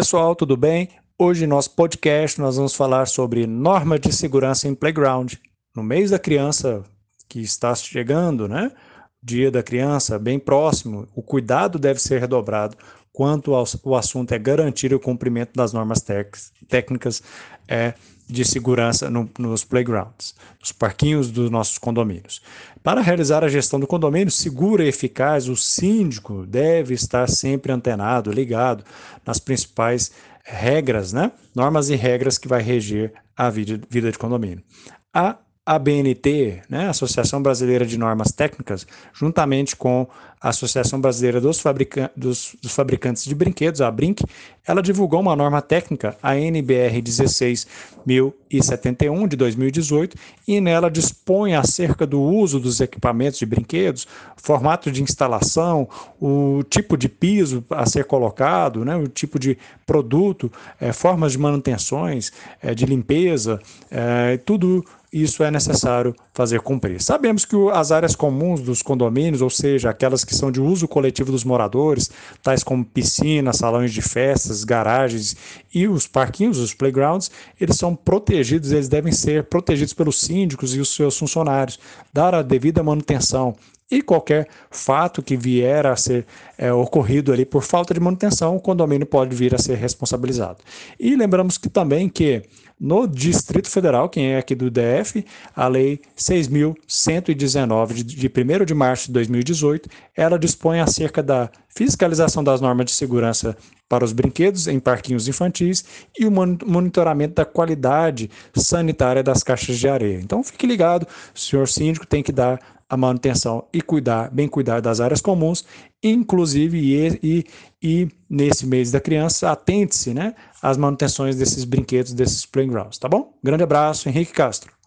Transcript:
pessoal, tudo bem? Hoje, no nosso podcast, nós vamos falar sobre norma de segurança em playground. No mês da criança que está chegando, né? Dia da criança, bem próximo, o cuidado deve ser redobrado quanto ao, o assunto é garantir o cumprimento das normas técnicas é, de segurança no, nos playgrounds, nos parquinhos dos nossos condomínios. Para realizar a gestão do condomínio segura e eficaz, o síndico deve estar sempre antenado, ligado nas principais regras, né? normas e regras que vai reger a vida, vida de condomínio. A a BNT, né, Associação Brasileira de Normas Técnicas, juntamente com a Associação Brasileira dos, Fabrica dos, dos, Fabricantes de Brinquedos, a BRINC, ela divulgou uma norma técnica, a NBR 16071 de 2018, e nela dispõe acerca do uso dos equipamentos de brinquedos, formato de instalação, o tipo de piso a ser colocado, né, o tipo de produto, é, formas de manutenções, é, de limpeza, é, tudo isso é necessário fazer cumprir. Sabemos que as áreas comuns dos condomínios, ou seja, aquelas que são de uso coletivo dos moradores, tais como piscinas, salões de festas, garagens e os parquinhos, os playgrounds, eles são protegidos, eles devem ser protegidos pelos síndicos e os seus funcionários, dar a devida manutenção e qualquer fato que vier a ser é, ocorrido ali por falta de manutenção, o condomínio pode vir a ser responsabilizado. E lembramos que também que no Distrito Federal, quem é aqui do DF, a Lei 6.119, de, de 1 de março de 2018, ela dispõe acerca da fiscalização das normas de segurança para os brinquedos em parquinhos infantis e o monitoramento da qualidade sanitária das caixas de areia. Então fique ligado, o senhor síndico tem que dar a manutenção e cuidar, bem cuidar das áreas comuns, inclusive e, e, e nesse mês da criança, atente-se né, às manutenções desses brinquedos, desses playgrounds, tá bom? Grande abraço, Henrique Castro.